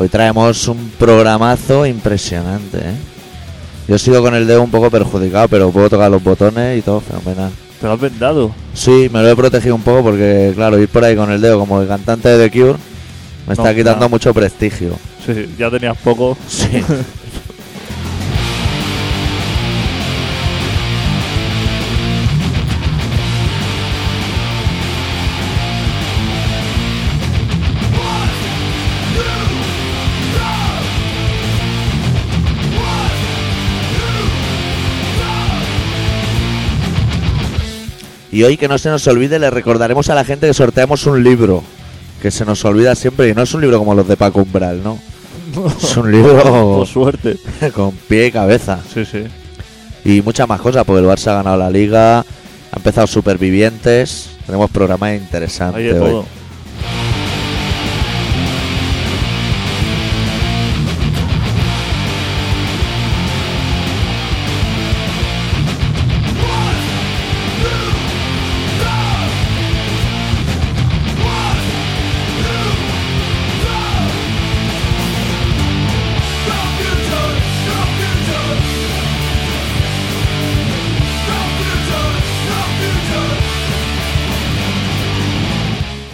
Hoy traemos un programazo impresionante, ¿eh? Yo sigo con el dedo un poco perjudicado, pero puedo tocar los botones y todo fenomenal. Te lo has vendado. Sí, me lo he protegido un poco porque, claro, ir por ahí con el dedo como el cantante de The Cure me está quitando mucho prestigio. Sí, ya tenías poco. Sí. Y hoy que no se nos olvide, le recordaremos a la gente que sorteamos un libro. Que se nos olvida siempre. Y no es un libro como los de Paco Umbral, ¿no? Es un libro Por suerte. con pie y cabeza. Sí, sí. Y muchas más cosas, porque el Barça ha ganado la liga, ha empezado Supervivientes. Tenemos programa interesante Hay de hoy.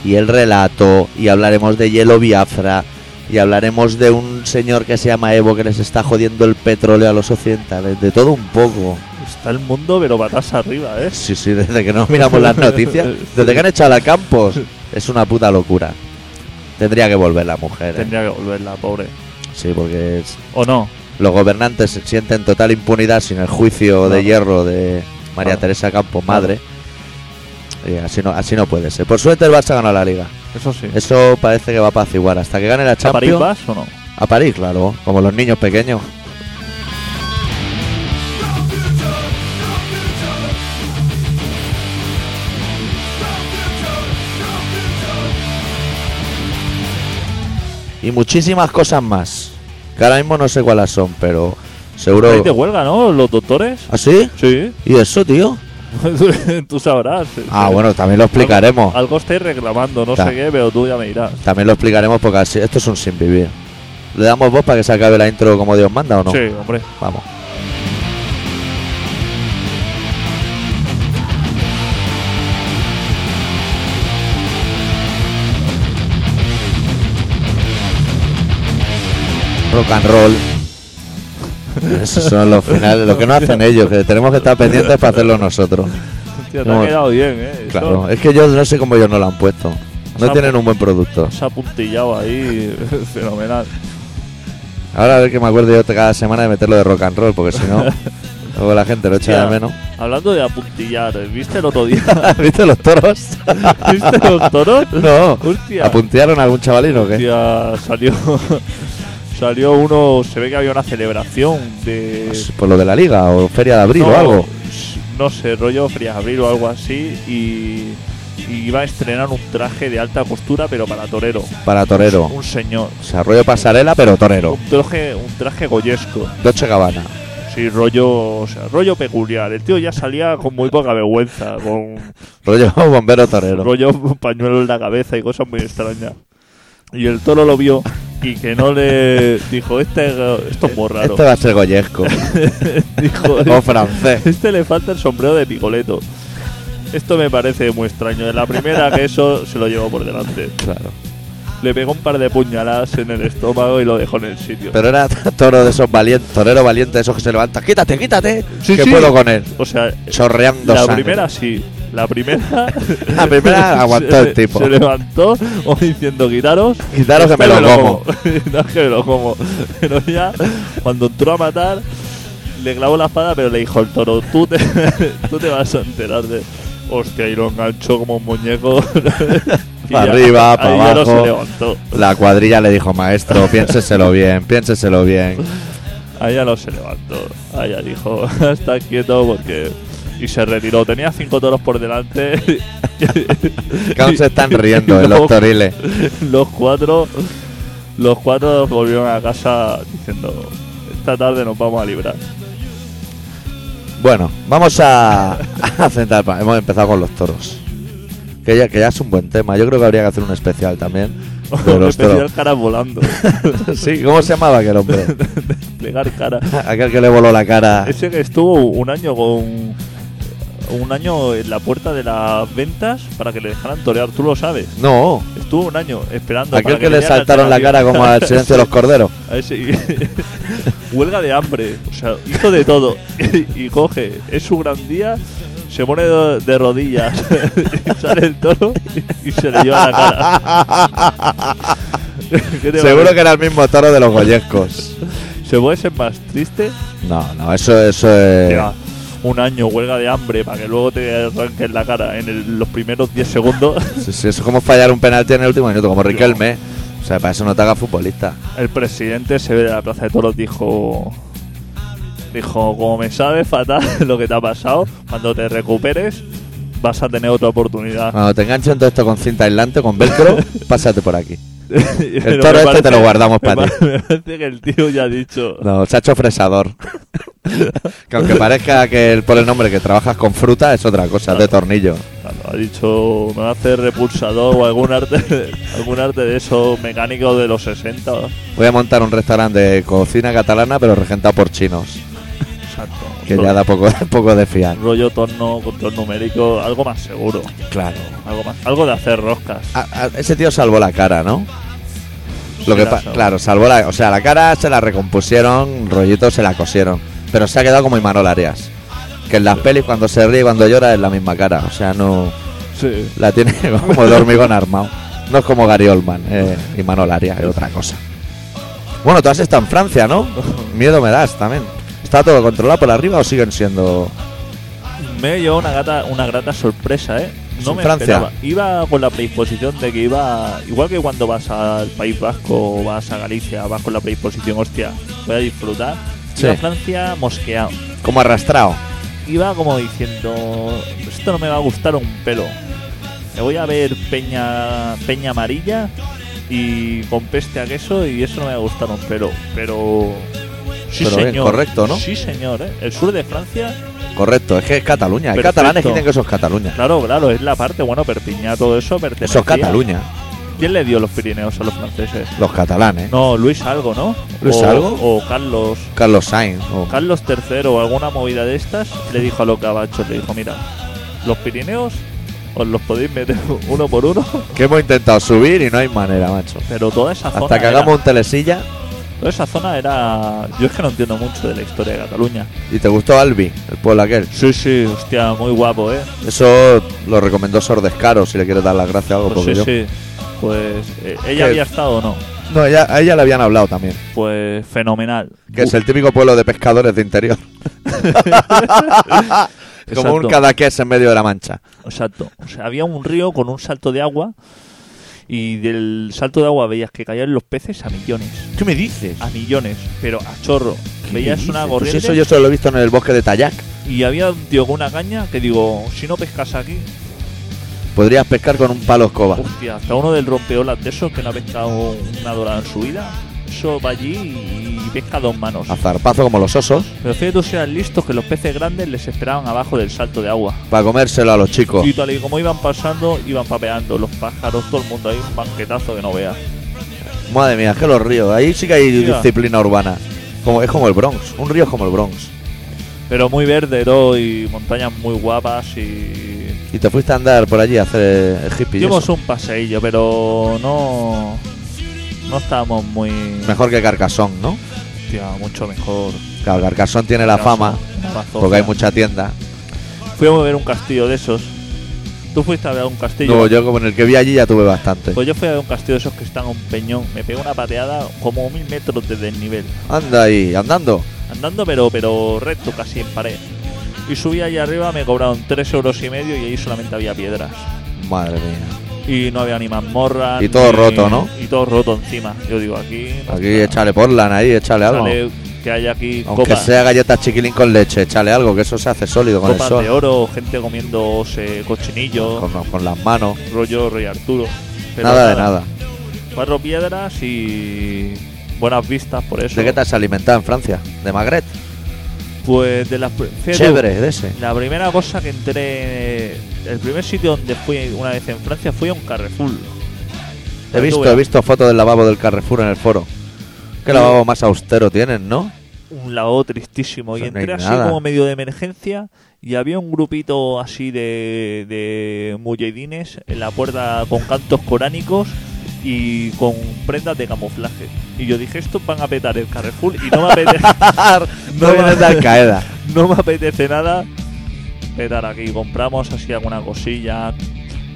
Y el relato, y hablaremos de Hielo Biafra, y hablaremos de un señor que se llama Evo que les está jodiendo el petróleo a los occidentales. De todo un poco. Está el mundo, pero patas arriba, ¿eh? Sí, sí, desde que no miramos las noticias, desde que han echado a Campos, es una puta locura. Tendría que volver la mujer. ¿eh? Tendría que volver la pobre. Sí, porque es- ¿O no? los gobernantes se sienten total impunidad sin el juicio de hierro de María. Teresa Campos, madre. Y así no, así no puede ser. Por suerte el Barça ganó la liga. Eso sí. Eso parece que va a apaciguar. Hasta que gane la ¿A París Champions. vas o no? A París, claro. Como los niños pequeños. Y muchísimas cosas más. Que ahora mismo no sé cuáles son, pero seguro. Ahí de huelga, ¿no? Los doctores. ¿Ah, sí? Sí. ¿Y eso, tío? tú sabrás. Ah, bueno, también lo explicaremos. Algo, algo estáis reclamando, no Ta. sé qué, pero tú ya me dirás. También lo explicaremos porque así, esto es un sin vivir. ¿Le damos voz para que se acabe la intro como Dios manda o no? Sí, hombre. Vamos. Rock and roll. Esos son los finales, lo que no hacen ellos, que tenemos que estar pendientes para hacerlo nosotros. Hostia, te ha quedado bien, ¿eh? Claro, es que yo no sé cómo ellos no lo han puesto. No tienen un buen producto. Se ha puntillado ahí. Fenomenal. Ahora a ver que me acuerdo yo cada semana de meterlo de rock and roll, porque si no, luego la gente lo echa de menos. Hablando de apuntillar, ¿viste el otro día? ¿Has visto los toros? ¿Viste los toros? No. Hostia. ¿Apuntearon a algún chavalino o qué? Hostia, salió. Salió uno. Se ve que había una celebración de. Por lo de la liga o feria de abril no, o algo. No sé, rollo Frías de Abril o algo así. Y, y iba a estrenar un traje de alta costura, pero para torero. Para torero. Un señor. O sea, rollo pasarela, pero torero. Un traje, un traje goyesco. Dolce Gabbana. Sí, rollo, o sea, rollo peculiar. El tío ya salía con muy poca vergüenza, con Rollo bombero torero. rollo pañuelo en la cabeza y cosas muy extrañas. Y el toro lo vio y que no le dijo, este esto es muy raro. Esto va a ser goyesco. dijo, o francés. este le falta el sombrero de picoleto. Esto me parece muy extraño. En la primera que eso se lo llevó por delante. Claro. Le pegó un par de puñaladas en el estómago y lo dejó en el sitio. Pero era toro de esos valientes, torero valiente de esos que se levanta. Quítate, quítate. Sí, que sí. puedo con él. o sea, Chorreando la sangre. primera sí. La primera. La primera aguantó el tipo. Se levantó o diciendo, quitaros. Quitaros que me lo como. Quitaros que me lo como. Pero ya, cuando entró a matar, le clavó la espada, pero le dijo el toro, tú te, tú te vas a enterar de. Hostia, y lo enganchó como un muñeco. Y Pa' ya- arriba, ahí pa' ya no abajo. se levantó. La cuadrilla le dijo, maestro, piénseselo bien, piénseselo bien. Ahí ya no se levantó. Ahí ya dijo, está quieto porque. Y se retiró. Tenía cinco toros por delante. Que aún se están riendo en los toriles. Los cuatro. Los cuatro volvieron a casa diciendo: Esta tarde nos vamos a librar. Bueno, vamos a, a centrar. Hemos empezado con los toros. Que ya, que ya es un buen tema. Yo creo que habría que hacer un especial también. de los especial toros. cara volando. sí, ¿cómo se llamaba aquel hombre? Plegar cara. aquel que le voló la cara. Ese que estuvo un año con. Un año en la puerta de las ventas para que le dejaran torear, tú lo sabes. No, Estuvo un año esperando. aquel para que le saltaron la cara como al silencio de los corderos. A ese- Huelga de hambre. O sea, hizo de todo. y coge, es su gran día, se pone de, de rodillas, sale el toro y, y se le lleva la cara. ¿Qué te Seguro que era el mismo toro de los goyescos. ¿Se puede ser más triste? No, no, eso, eso es. Un año huelga de hambre para que luego te arranquen la cara en el- los primeros 10 segundos. Sí, sí, eso es como fallar un penalti en el último minuto, como Riquelme. O sea, para eso no te hagas futbolista. El presidente se ve de la Plaza de Toros dijo dijo como me sabe fatal lo que te ha pasado cuando te recuperes vas a tener otra oportunidad Cuando te enganchen todo esto con cinta aislante, con velcro, pásate por aquí. Pero toro este te lo guardamos para ti. me parece que el tío ya ha dicho No, se ha hecho fresador. que aunque parezca que el, por el nombre que trabajas con fruta, es otra cosa, es de tornillo. claro, ha dicho me va a hacer repulsador o algún arte algún arte de esos mecánicos de los 60 Voy a montar un restaurante de cocina catalana, pero regentado por chinos. exacto Que ya da poco, poco de fiar. rollo torno control numérico algo más seguro Claro. algo más algo de hacer roscas ese tío salvó la cara, ¿no? Lo que claro, salvó la, o sea, la cara se la recompusieron, rollito se la cosieron, pero se ha quedado como Imanol Arias, que en las pelis cuando se ríe y cuando llora es la misma cara, o sea, no sí la tiene como de hormigón armado. No es como Gary Oldman, eh, Imanol Arias, es otra cosa. Bueno, tú has estado en Francia, ¿no? Miedo me das también. ¿Está todo controlado por arriba o siguen siendo Me llevó una gata, una grata sorpresa, ¿eh? No ¿En me Francia? esperaba. Iba con la predisposición de que iba, igual que cuando vas al País Vasco o vas a Galicia, vas con la predisposición, hostia, voy a disfrutar. Iba Sí. Francia mosqueado. como arrastrado? Iba como diciendo, esto no me va a gustar un pelo. Me voy a ver Peña, Peña Amarilla y con peste a queso y eso no me va a gustar un pelo. Pero... Sí, Pero bien, señor. correcto, ¿no? Sí, señor, ¿eh? El sur de Francia Correcto, es que es Cataluña. Hay catalanes que dicen que eso es Cataluña. Claro, claro, es la parte, bueno, Perpiñá, todo eso pertenece. Eso es Cataluña, ¿Quién le dio los Pirineos a los franceses? los catalanes. No, Luis algo, ¿no? ¿Luis o, algo? O Carlos. Carlos Sainz. o- Carlos III o alguna movida de estas le dijo a los gabachos, le dijo, mira, los Pirineos os los podéis meter uno por uno, Que hemos intentado subir y no hay manera, macho. pero toda esa zona Hasta que era- hagamos un telesilla. toda esa zona era... Yo es que no entiendo mucho de la historia de Cataluña. ¿Y te gustó Albi, el pueblo aquel? Sí, sí, hostia, muy guapo, ¿eh? Eso lo recomendó Sordescaro, si le quieres dar las gracias a algo. Pues porque sí, yo- sí. Pues eh, ella había estado o no. No, ella- a ella le habían hablado también. Pues fenomenal. Que es el típico pueblo de pescadores de interior. Como un Exacto. cadaqués en medio de la mancha. Exacto. O sea, había un río con un salto de agua y del salto de agua veías que caían los peces a millones. ¿Qué me dices? A millones, pero a chorro. Veías una Pues eso yo solo lo he visto en el bosque de Tayac. y había un tío con una caña que digo, si no pescas aquí, Podrías pescar con un palo escoba. hostia, hasta uno del rompeolas de esos que no ha pescado una dorada en su vida, eso va allí y pesca a dos manos. A zarpazo como los osos. Pero fíjate tú sean listos que los peces grandes les esperaban abajo del salto de agua. Para comérselo a los chicos. Y tal y como iban pasando, iban papeando los pájaros, todo el mundo ahí, un banquetazo que no veas. Madre mía, es que los ríos. Ahí sí que hay Mira. disciplina urbana. Como, es como el Bronx. Un río es como el Bronx. Pero muy verde, ¿no? Y montañas muy guapas y... Y te fuiste a andar por allí a hacer el hippie. Dimos un paseillo, pero no... No estábamos muy... Mejor que Carcasón, ¿no? Hostia, mucho mejor. Claro, Carcasón tiene la fama porque hay mucha tienda. Fuimos a ver un castillo de esos. ¿Tú fuiste a ver un castillo? No, yo como en el que vi allí ya tuve bastante. Pues yo fui a ver un castillo de esos que están a un peñón. Me pegó una pateada como mil metros de desnivel. Anda ahí, andando. Andando pero, pero recto, casi en pared. Y subí allá arriba, me cobraron tres euros y medio y ahí solamente había piedras. Madre mía. Y no había ni mazmorra. Y todo ni- roto, ¿no? Y todo roto encima. Yo digo, aquí. no Aquí está. échale porlan ahí, échale algo. Sale que hay aquí Aunque copas, sea galletas chiquilín con leche, échale algo, que eso se hace sólido con el copas sol. de oro, gente comiéndose cochinillo, Con, con las manos. rollo Rey Arturo. Pero nada de nada. Cuatro piedras y buenas vistas por eso. ¿De qué te has alimentado en Francia? ¿De Magret? Pues de las. Chévere, de ese. La primera cosa que entré. El primer sitio donde fui una vez en Francia fui a un Carrefour. He visto, he visto fotos del lavabo del Carrefour en el foro. Qué Sí. lavabo más austero tienen, ¿no? un lavabo tristísimo. Y no entré así nada. como medio de emergencia y había un grupito así de, de mujahidines en la puerta con cantos coránicos y con prendas de camuflaje. Y yo dije, estos van a petar el Carrefour y no me apetece, no vienen de Al Qaeda. no me apetece nada petar aquí. Compramos así alguna cosilla,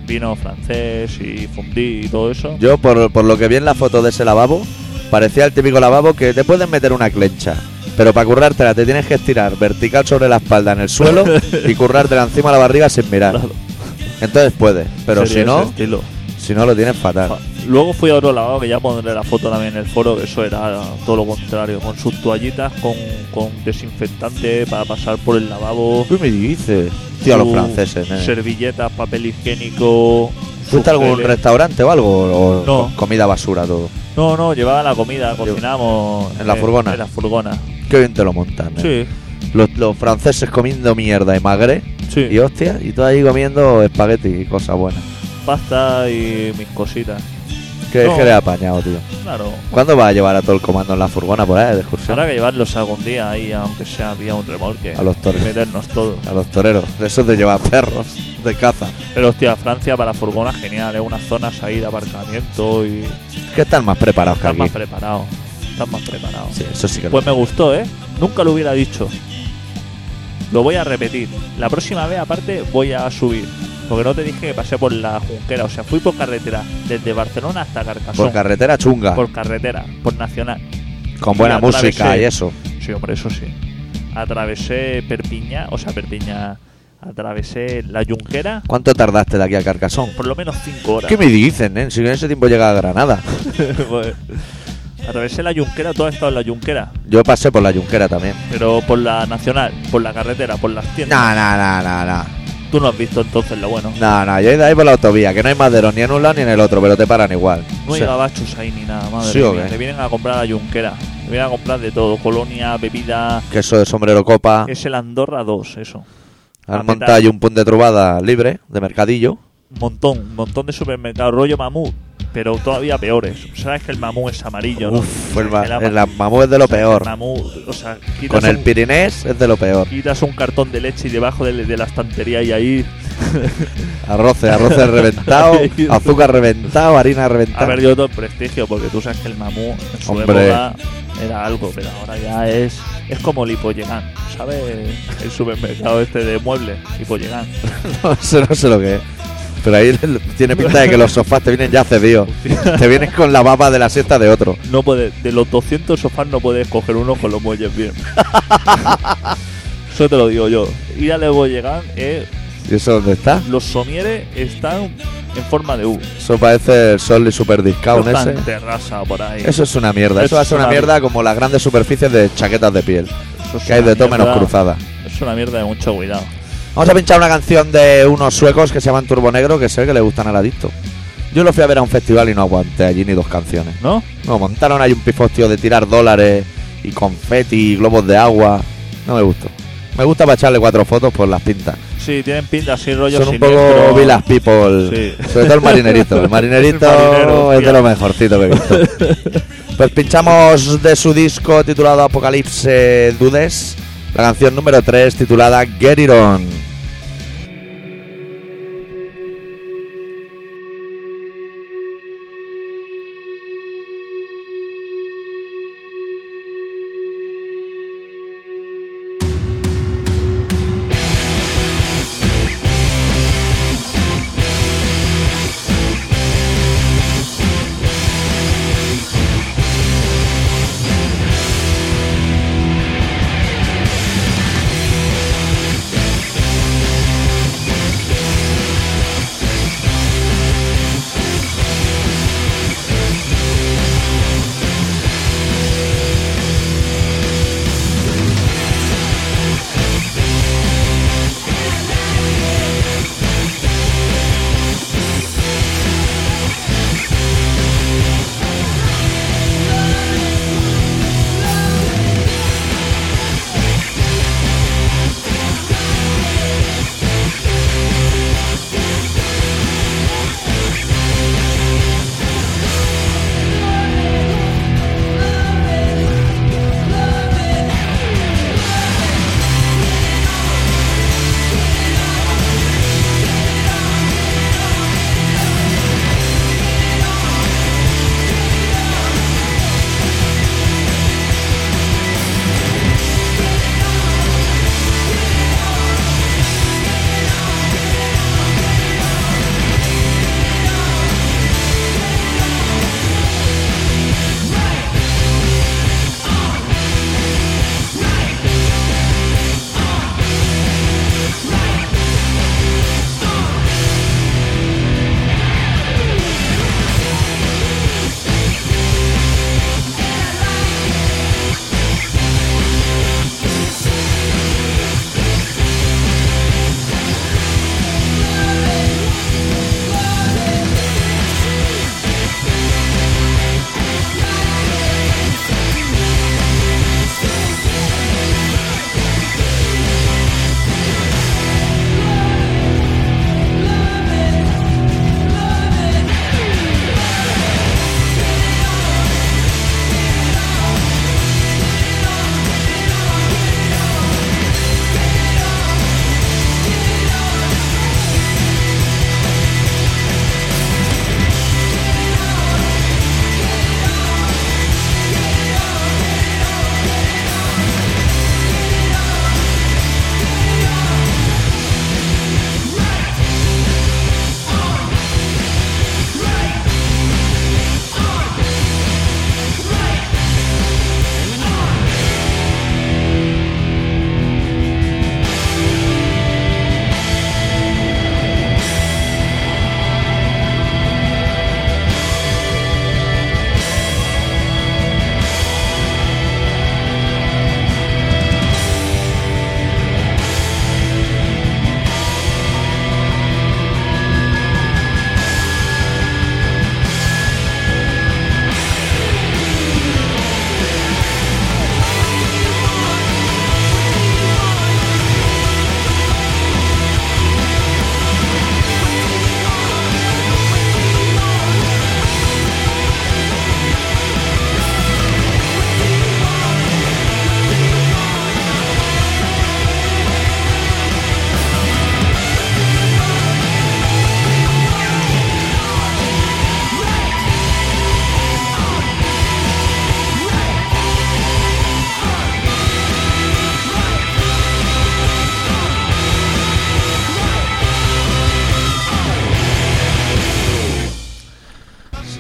vino francés y fundí y todo eso. Yo, por, por lo que vi en la foto de ese lavabo, parecía el típico lavabo que te pueden meter una clencha. Pero para currártela te tienes que estirar vertical sobre la espalda en el suelo y currártela encima de la barriga sin mirar. Claro, Entonces puedes, pero si no, estilo. si no lo tienes fatal. Luego fui a otro lavabo que ya pondré la foto también en el foro, que eso era todo lo contrario, con sus toallitas, con, con desinfectante para pasar por el lavabo. ¿Qué me dices? Tío, los su franceses, eh. Servilletas, papel higiénico. ¿Fuiste a algún geles. restaurante o algo? ¿O No. co- comida basura todo? No, no, llevaba la comida, cocinamos. ¿En la furgona? En la furgona. Qué bien te lo montan, eh. Sí, Los, los franceses comiendo mierda y magre sí. y hostia, y tú ahí comiendo espagueti y cosas buenas. Pasta y mis cositas. ¿Qué No. es que le ha apañado, tío? Claro. ¿Cuándo vas a llevar a todo el comando en la furgona por ahí de excursión? Habrá que llevarlos algún día ahí, aunque sea vía un remolque. A los toros. Y meternos todos. A los toreros. De esos de llevar perros de caza. Pero hostia, Francia para furgona genial, es unas zonas ahí de aparcamiento y Que están más preparados que están más aquí. preparados. Están más preparados. Sí, eso sí que lo- Pues me gustó, ¿eh? Nunca lo hubiera dicho. Lo voy a repetir. La próxima vez, aparte, voy a subir. Porque no te dije que pasé por la Junquera. O sea, fui por carretera. Desde Barcelona hasta Carcasón. Por carretera chunga. Por carretera. Por nacional. con buena y música y eso. Sí, hombre, eso sí. Atravesé Perpiña. O sea, Perpiña. Atravesé la Junquera. ¿Cuánto tardaste de aquí a Carcasón? Por lo menos 5 horas. ¿Qué me dicen, eh? Si en ese tiempo llega a Granada. Pues, atravesé la Junquera. Tú has estado en la Junquera. Yo pasé por la Junquera también. Pero por la nacional. Por la carretera. Por las tiendas. No, no, no, no, no. Tú no has visto entonces lo bueno. No, no, yo he ido ahí por la autovía, que no hay maderos ni en un lado ni en el otro, pero te paran igual. No O hay sea, gabachos ahí ni nada, madre ¿Sí o mía. qué? Te vienen a comprar a Junquera. Te vienen a comprar de todo. Colonia, bebida. queso de sombrero copa. Es el Andorra 2, eso. Han a montado ahí un punt de trubada libre, de mercadillo. Un montón, un montón de supermercados. Rollo mamut, pero todavía peores. Sabes que el mamut es amarillo, ¿no? Uf, el, ma- El ama- el mamú es de lo peor. El o sea, Con el un, pirinés es de lo peor. quitas un cartón de leche y debajo de, de la estantería y ahí Arroces, arroces reventado, azúcar reventado, harina ha reventada. perdido todo el prestigio porque tú sabes que el mamut en su Hombre. época era algo, pero ahora ya es es como el Hipollegán, ¿sabes? El supermercado este de muebles, Hipollegán. No sé, no sé lo que es. Pero ahí tiene pinta de que los sofás te vienen ya cedidos. Te vienen con la baba de la siesta de otro. No puede, de los 200 sofás no puedes coger uno con los muelles bien. Eso te lo digo yo. Ir al Hipollegán es ¿Y eso dónde está? los somieres están en forma de U. Eso parece el Sol y Super Discount No ese. terraza por ahí. Eso es una mierda. Eso Eso va a ser es una una- mierda como las grandes superficies de chaquetas de piel. Eso Que hay de todo menos cruzada. Es una mierda de mucho cuidado. Vamos a pinchar una canción de unos suecos que se llaman Turbo Negro, que sé que le gustan al adicto. Yo lo fui a ver a un festival y no aguanté allí ni dos canciones. ¿No? No, montaron ahí un pifostio de tirar dólares y confeti y globos de agua. No me gustó. Me gusta para echarle cuatro fotos por las pintas. Sí, tienen pinta así rollo Son un siniestro. poco Villas People. Sí. Sobre todo el marinerito. El marinerito El marinero, es de lo mejorcito que he visto. Pues pinchamos de su disco titulado Apocalipse Dudes, la canción número 3 titulada Get It On.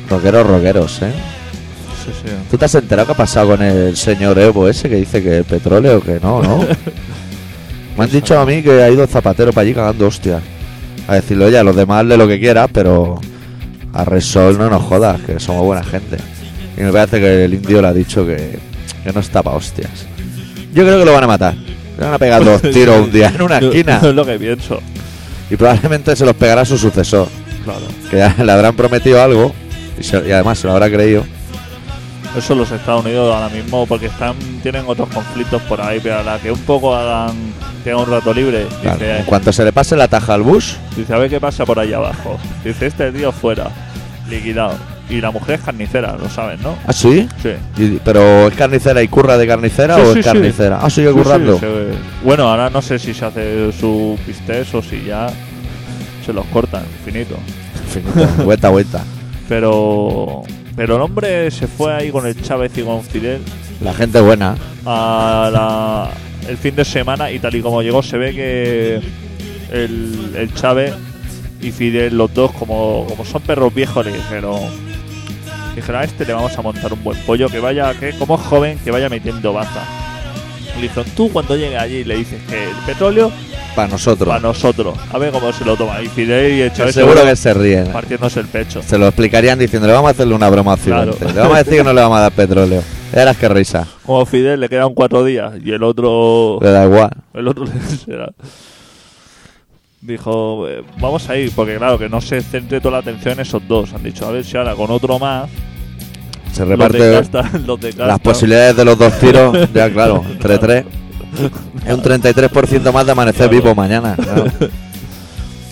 Rockeros, rockeros, ¿eh? Sí, sí. ¿Tú te has enterado qué ha pasado con el señor Evo ese que dice que el petróleo, que no, no? Me han dicho a mí que ha ido Zapatero para allí cagando hostias. A decirle, oye, a los demás de lo que quieras, pero a Resol no nos jodas, que somos buena gente. Y me parece que el indio le ha dicho que, que no está para hostias. Yo creo que lo van a matar. Le van a pegar dos tiros un día en una esquina. Es lo que pienso. Y probablemente se los pegará su sucesor. Claro. Que ya le habrán prometido algo y, se- y además se lo habrá creído. Eso los Estados Unidos ahora mismo, porque están tienen otros conflictos por ahí, pero a la que un poco hagan, tengan un rato libre, Claro, dice, en cuanto se le pase la taja al Bush, dice, a ver qué pasa por ahí abajo. Dice, este tío fuera, liquidado. Y la mujer es carnicera, lo sabes, ¿no? ¿ah, sí? Sí. Y- ¿Pero es carnicera y curra de carnicera Sí, o sí, es sí. carnicera? Ah, sigue Sí, currando. sí, se- bueno, ahora no sé si se hace su pistés o si ya se los cortan, finito. Finito, vuelta, vuelta. Pero pero el hombre se fue ahí con el Chávez y con Fidel La gente buena. a la- el fin de semana y tal y como llegó se ve que el, el Chávez y Fidel los dos como, como son perros viejos le dijeron dijeron a este le vamos a montar un buen pollo que vaya que como es joven que vaya metiendo baza le dijeron tú cuando llegue allí le dices que el petróleo Para nosotros. para nosotros a ver cómo se lo toma y Fidel y Que Chávez seguro que se ríen. partiéndose el pecho Se lo explicarían diciéndole, vamos a hacerle una broma a Occidente. Claro. Le vamos a decir que no le vamos a dar petróleo. Ya verás qué risa. como Fidel le quedan cuatro días y el otro Le da igual. El otro le será. Dijo, eh, vamos a ir, porque claro, que no se centre toda la atención en esos dos. Han dicho, a ver si ahora con otro más, Se los de reparte casta, los de casta. las posibilidades de los dos tiros. Ya, claro, entre tres. Es un 33% más de amanecer vivo mañana. claro.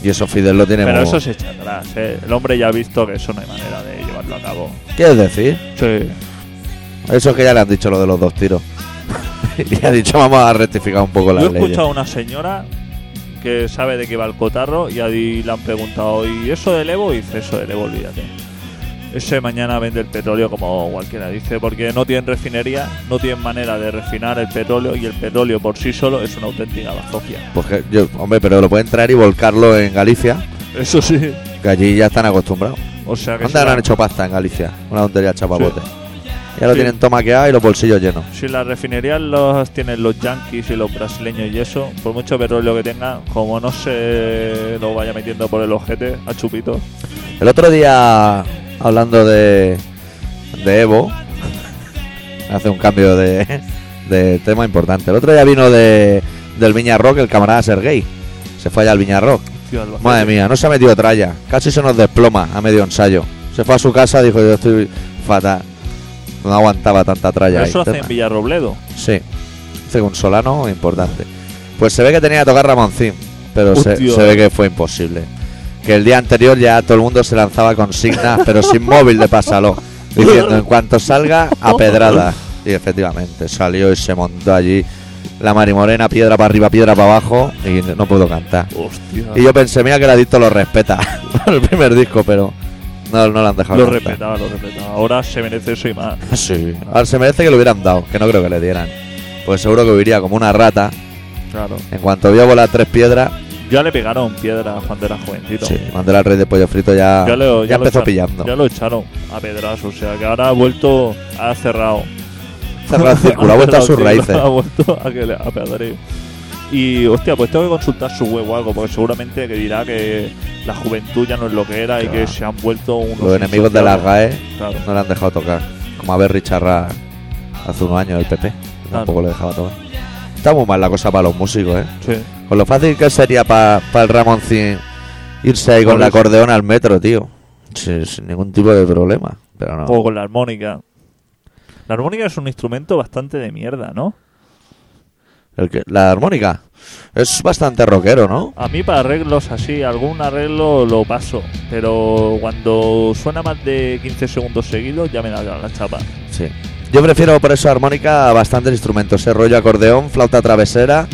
Y eso Fidel lo tiene Pero muy- eso se echa atrás, eh. El hombre ya ha visto que eso no hay manera de llevarlo a cabo. ¿Quieres decir? Sí. Eso es que ya le han dicho lo de los dos tiros. y ha dicho, vamos a rectificar un poco Yo las he leyes. escuchado a una señora que sabe de qué va el cotarro y ahí le han preguntado, ¿y eso del Evo? Y dice, eso del Evo, olvídate. Ese mañana vende el petróleo como cualquiera dice, porque no tienen refinería, no tienen manera de refinar el petróleo y el petróleo por sí solo es una auténtica bazofia. Pues que yo, hombre, pero lo pueden traer y volcarlo en Galicia, Eso sí. que allí ya están acostumbrados. O sea que ¿Dónde han hecho pasta en Galicia? Una tontería chapapote. Ya lo Sí. tienen tomaqueado y los bolsillos llenos. si las refinerías los tienen los yanquis y los brasileños y eso, por mucho petróleo que tengan, como no se lo vaya metiendo por el ojete a chupito, El otro día, hablando de, de Evo, hace un cambio de, de tema importante. El otro día vino de, del Viña Rock el camarada Sergey. Se fue allá al Viña Rock. tío, Albacete. Madre mía, no se ha metido tralla. Casi se nos desploma a medio ensayo. Se fue a su casa, dijo yo estoy fatal. No aguantaba tanta tralla. Eso ahí. hace en Villarrobledo. Sí, hace un solano importante. Pues se ve que tenía que tocar Ramoncín, pero se, se ve que fue imposible. Que el día anterior ya todo el mundo se lanzaba consignas, pero sin móvil de pásalo, diciendo en cuanto salga, a pedrada. Y efectivamente, salió y se montó allí la marimorena, piedra para arriba, piedra para abajo, y no puedo cantar. Hostia. Y yo pensé, mira que el adicto lo respeta, el primer disco, pero no, no lo han dejado. lo cantar. respetaba, lo respetaba. Ahora se merece eso y más. Sí, ahora se merece que lo hubieran dado, que no creo que le dieran. Pues seguro que huiría como una rata. Claro. En cuanto vio volar tres piedras, Ya le pegaron piedra cuando era jovencito. sí, Mandela al rey de pollo frito ya, Ya, lo- ya lo empezó echaron- pillando. Ya lo echaron a pedras, o sea que ahora ha vuelto, ha cerrado. Cerrado el círculo, ha vuelto a sus el raíces. Ha vuelto a que le a pedreo. Y hostia, pues tengo que consultar su web o algo, porque seguramente que dirá que la juventud ya no es lo que era y Claro. que se han vuelto unos Los enemigos de la insociables. GAE Claro. no le han dejado tocar. Como a ver Richard hace unos años el PP. Tampoco le dejaba tocar. Está muy mal la cosa para los músicos, ¿eh? Sí. Con lo fácil que sería para el Ramoncín irse ahí con el acordeón al metro, tío. Sin ningún tipo de problema. Pero no. O con la armónica. La armónica es un instrumento bastante de mierda, ¿no? El que- la armónica es bastante rockero, ¿no? A mí para arreglos así, algún arreglo lo paso, pero cuando suena más de 15 segundos seguidos ya me da la chapa. Sí. Yo prefiero por eso armónica a bastantes instrumentos. Ese rollo acordeón, flauta travesera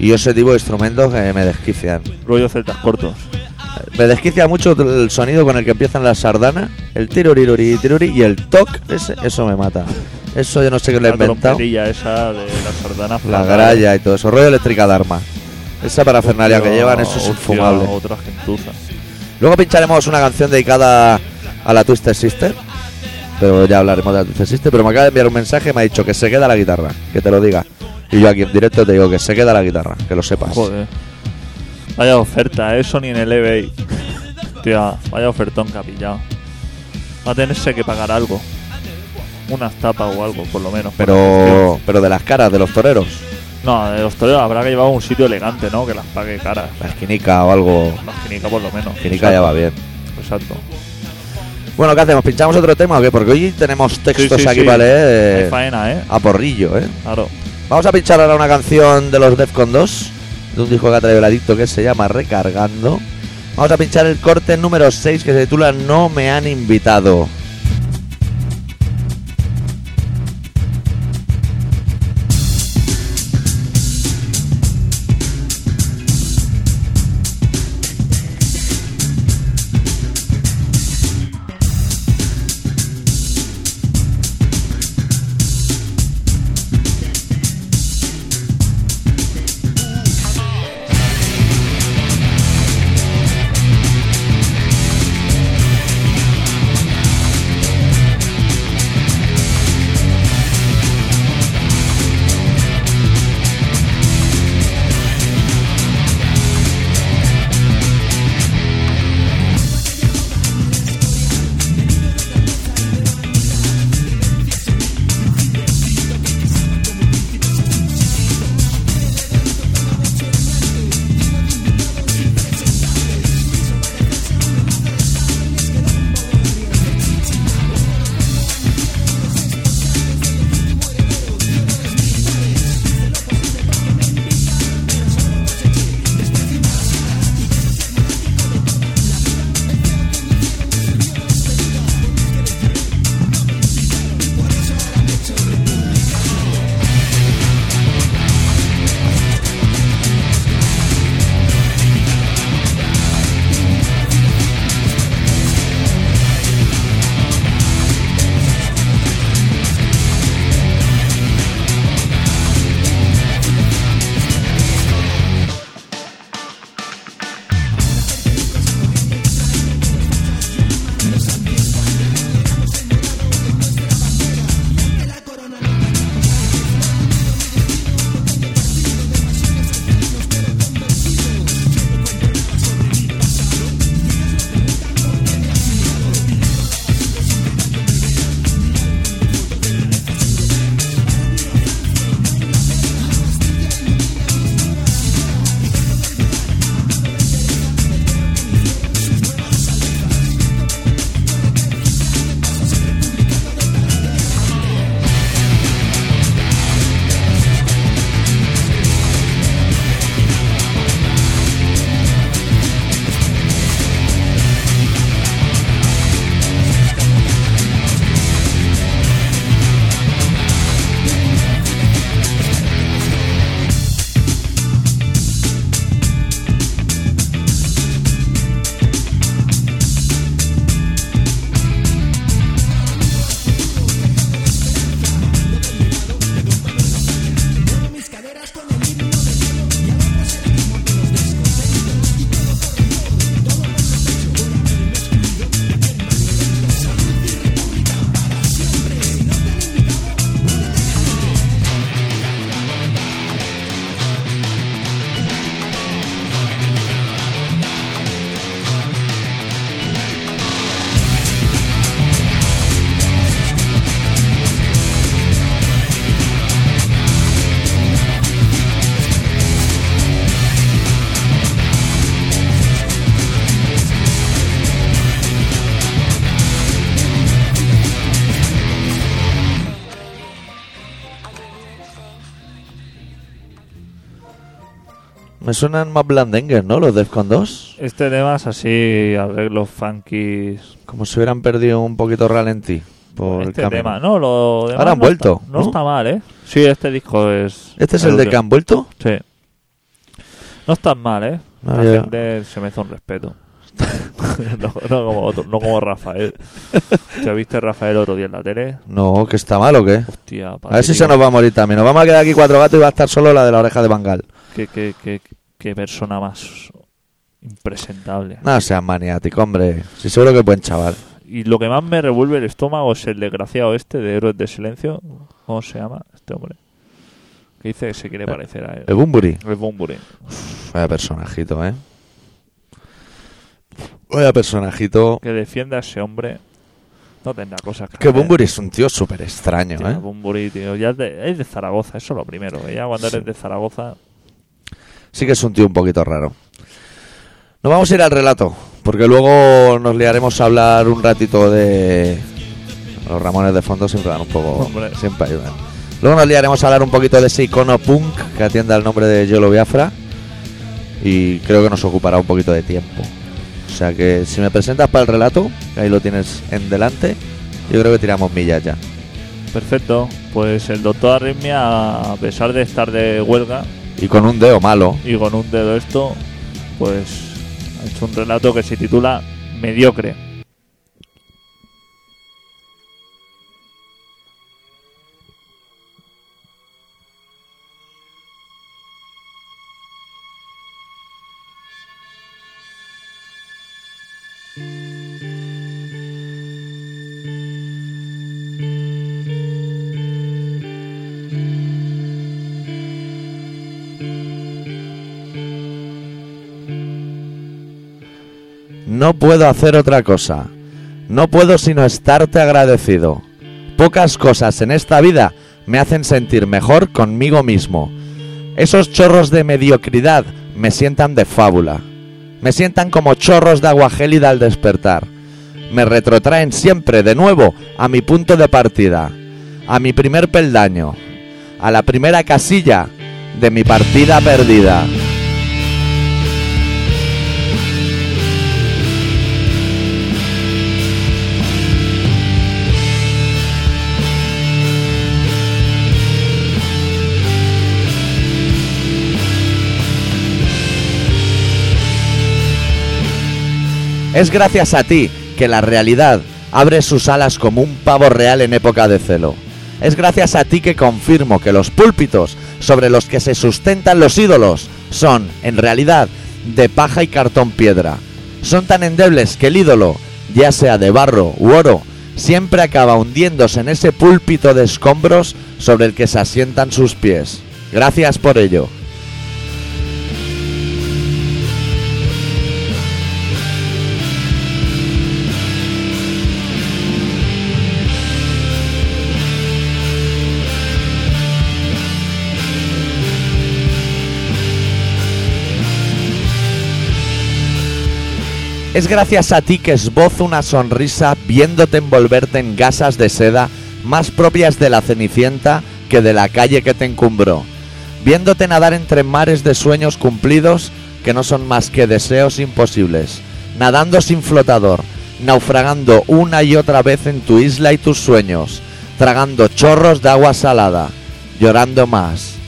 y ese tipo de instrumentos que me desquician. Rollo celtas cortos. Me desquicia mucho el sonido con el que empiezan las sardanas, el tiruriruri, tiruri y el toc, ese, eso me mata. Eso yo no sé qué le he La inventado. trompetilla esa de las sardanas. La gralla y todo eso. Rollo eléctrica de arma. Esa parafernalia que Hostia, llevan, eso es hostia, infumable. Otra. Luego pincharemos una canción dedicada a la Twisted Sister. pero ya hablaremos de Alter System. Pero me acaba de enviar un mensaje, me ha dicho que se queda la guitarra, que te lo diga. Y yo aquí en directo te digo que se queda la guitarra, que lo sepas. Joder. Vaya oferta, ¿eh? Sony en el eBay. Tía, vaya ofertón que ha pillado. Va a tenerse que pagar algo. Unas tapas o algo, por lo menos. Pero, pero de las caras de los toreros, No, de los toreros habrá que llevar a un sitio elegante, ¿no? Que las pague caras. la esquinica o algo. La esquinica, por lo menos. La esquinica ya va bien. Exacto. Bueno, ¿qué hacemos? ¿Pinchamos otro tema o qué? Porque hoy tenemos textos Sí, sí, aquí sí. para Hay faena, ¿eh? a porrillo, ¿eh? Claro. Vamos a pinchar ahora una canción de los Defcon 2, de un disco que ha traído el que se llama Recargando. Vamos a pinchar el corte número 6 que se titula No me han invitado. Me suenan más blandengues, ¿no? Los Defcon 2. Este tema es así, arreglos funky. Como si hubieran perdido un poquito ralentí por el Este camino. tema, no, lo demás Ahora han no vuelto, está- no, ¿no? está mal, ¿eh? Sí, este disco es. ¿Este es el de que que han vuelto? Sí. No está mal, ¿eh? No, La yo- gente se me hizo un respeto. no, no como otro, no como Rafael. ¿Te viste Rafael otro día en la tele? No, que está mal o qué. Hostia, A ver si se nos va a morir también. Nos vamos a quedar aquí cuatro gatos y va a estar solo la de la oreja de Bangal. Qué, qué, qué, qué persona más impresentable. No seas maniático, hombre. Si seguro que es buen chaval. Y lo que más me revuelve el estómago es el desgraciado este de Héroes de Silencio. ¿Cómo se llama este hombre? Que dice que se quiere parecer a él. El Bumburi. El Bunbury. Vaya personajito, ¿eh? Vaya personajito. Que defienda a ese hombre. No tendrá cosas que Que hacer. Bumburi es un tío súper extraño, Tío, ¿eh? Bunbury, tío. Ya es de, es de Zaragoza, eso es lo primero. Ya cuando eres de Zaragoza. Sí que es un tío un poquito raro. Nos vamos a ir al relato, porque luego nos liaremos a hablar un ratito de... Los Ramones de fondo siempre dan un poco... Hombre. Siempre ayudan. Luego nos liaremos a hablar un poquito de ese icono punk que atiende al nombre de Yolo Biafra. Y creo que nos ocupará un poquito de tiempo. O sea que si me presentas para el relato, que ahí lo tienes en delante, yo creo que tiramos millas ya. Perfecto. Pues el doctor Arritmia, a pesar de estar de huelga Y con un dedo malo. y con un dedo esto, pues ha hecho un relato que se titula Mediocre. No puedo hacer otra cosa. No puedo sino estarte agradecido. Pocas cosas en esta vida me hacen sentir mejor conmigo mismo. Esos chorros de mediocridad me sientan de fábula. Me sientan como chorros de agua gélida al despertar. Me retrotraen siempre de nuevo a mi punto de partida, a mi primer peldaño, a la primera casilla de mi partida perdida. Es gracias a ti que la realidad abre sus alas como un pavo real en época de celo. Es gracias a ti que confirmo que los púlpitos sobre los que se sustentan los ídolos son, en realidad, de paja y cartón piedra. Son tan endebles que el ídolo, ya sea de barro u oro, siempre acaba hundiéndose en ese púlpito de escombros sobre el que se asientan sus pies. Gracias por ello. Es gracias a ti que esbozo una sonrisa viéndote envolverte en gasas de seda más propias de la cenicienta que de la calle que te encumbró, viéndote nadar entre mares de sueños cumplidos que no son más que deseos imposibles, nadando sin flotador, naufragando una y otra vez en tu isla y tus sueños, tragando chorros de agua salada, llorando más.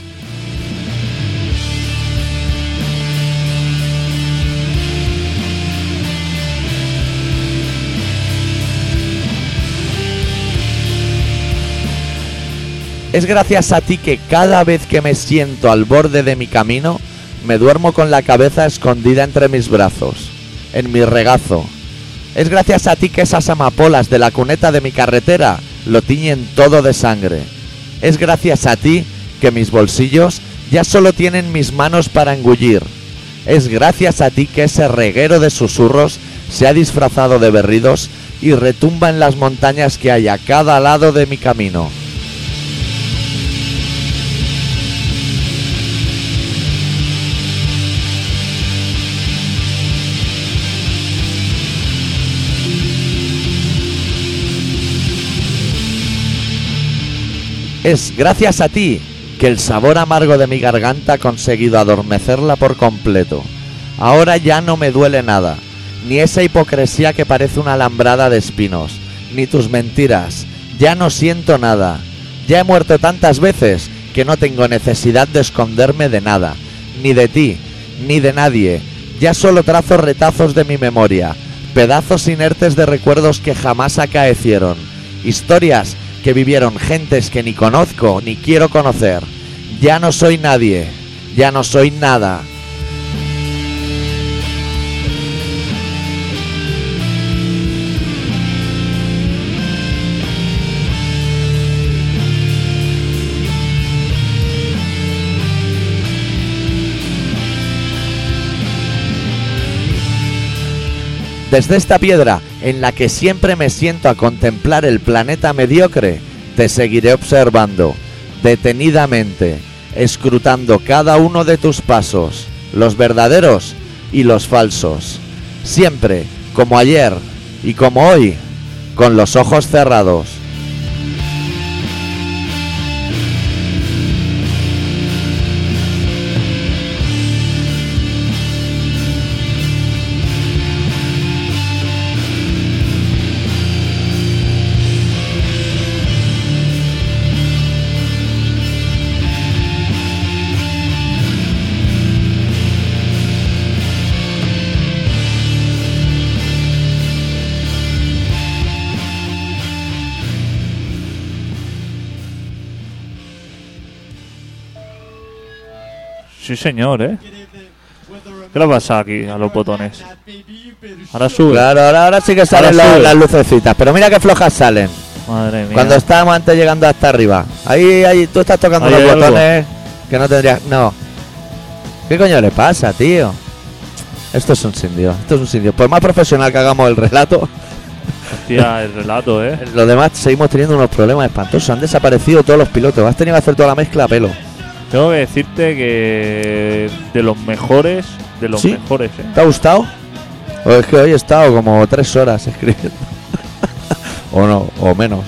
Es gracias a ti que cada vez que me siento al borde de mi camino, me duermo con la cabeza escondida entre mis brazos, en mi regazo. Es gracias a ti que esas amapolas de la cuneta de mi carretera lo tiñen todo de sangre. Es gracias a ti que mis bolsillos ya solo tienen mis manos para engullir. Es gracias a ti que ese reguero de susurros se ha disfrazado de berridos y retumba en las montañas que hay a cada lado de mi camino. Es gracias a ti que el sabor amargo de mi garganta ha conseguido adormecerla por completo. Ahora ya no me duele nada, ni esa hipocresía que parece una alambrada de espinos, ni tus mentiras. Ya no siento nada. Ya he muerto tantas veces que no tengo necesidad de esconderme de nada, ni de ti, ni de nadie. Ya solo trazo retazos de mi memoria, pedazos inertes de recuerdos que jamás acaecieron, historias que vivieron gentes que ni conozco ni quiero conocer. Ya no soy nadie, ya no soy nada. Desde esta piedra, en la que siempre me siento a contemplar el planeta mediocre, te seguiré observando, detenidamente, escrutando cada uno de tus pasos, los verdaderos y los falsos. Siempre, como ayer y como hoy, con los ojos cerrados. Sí, señor, ¿eh? ¿Qué le pasa aquí a los botones? Ahora sube. Claro, ahora, ahora sí que salen Ahora la- sube. las lucecitas, pero mira qué flojas salen. Madre mía. Cuando estábamos antes llegando hasta arriba. Ahí, ahí, tú estás tocando Ahí los hay algo. botones que no tendrías. No. ¿Qué coño le pasa, tío? Esto es un sin Dios, esto es un sin Dios. Por más profesional que hagamos el relato, Hostia, el relato, ¿eh? los demás seguimos teniendo unos problemas espantosos. Han desaparecido todos los pilotos. Has tenido que hacer toda la mezcla a pelo. Tengo que decirte que de los mejores, de los ¿Sí? mejores, ¿eh? ¿Te ha gustado? O es que hoy he estado como tres horas escribiendo. o no, o menos.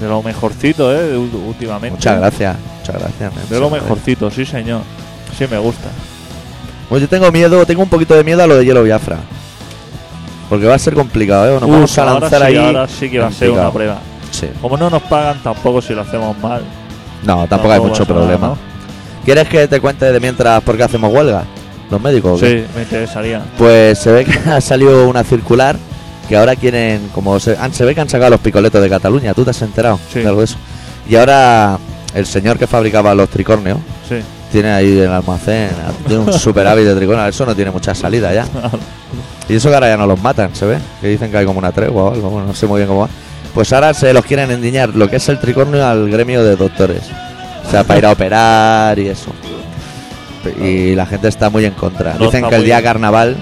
De lo mejorcito, ¿eh? últimamente. Muchas gracias, muchas gracias. De lo mejorcito, sí, señor. Sí, me gusta. Pues yo tengo miedo, tengo un poquito de miedo a lo de Hielo Biafra. Porque va a ser complicado, ¿eh? Nos vamos a ahora lanzar sí, ahí. ahora sí que va a ser una prueba. Sí. Como no nos pagan tampoco si lo hacemos mal. No, tampoco hay mucho nada, problema. ¿no? ¿Quieres que te cuente de mientras por qué hacemos huelga? ¿Los médicos? Sí, me interesaría. Pues se ve que ha salido una circular que ahora quieren, como se, han- se ve que han sacado los picoletos de Cataluña, ¿tú te has enterado Sí. de algo de eso? Y ahora el señor que fabricaba los tricornios Sí. tiene ahí el almacén, tiene un superávit de tricornios, eso no tiene mucha salida ya. Y eso que ahora ya no los matan, ¿se ve? Que dicen que hay como una tregua o algo, bueno, no sé muy bien cómo va. Pues ahora se los quieren endiñar lo que es el tricornio al gremio de doctores. O sea, para ir a operar y eso. Y la gente está muy en contra. No Dicen que el día bien. carnaval,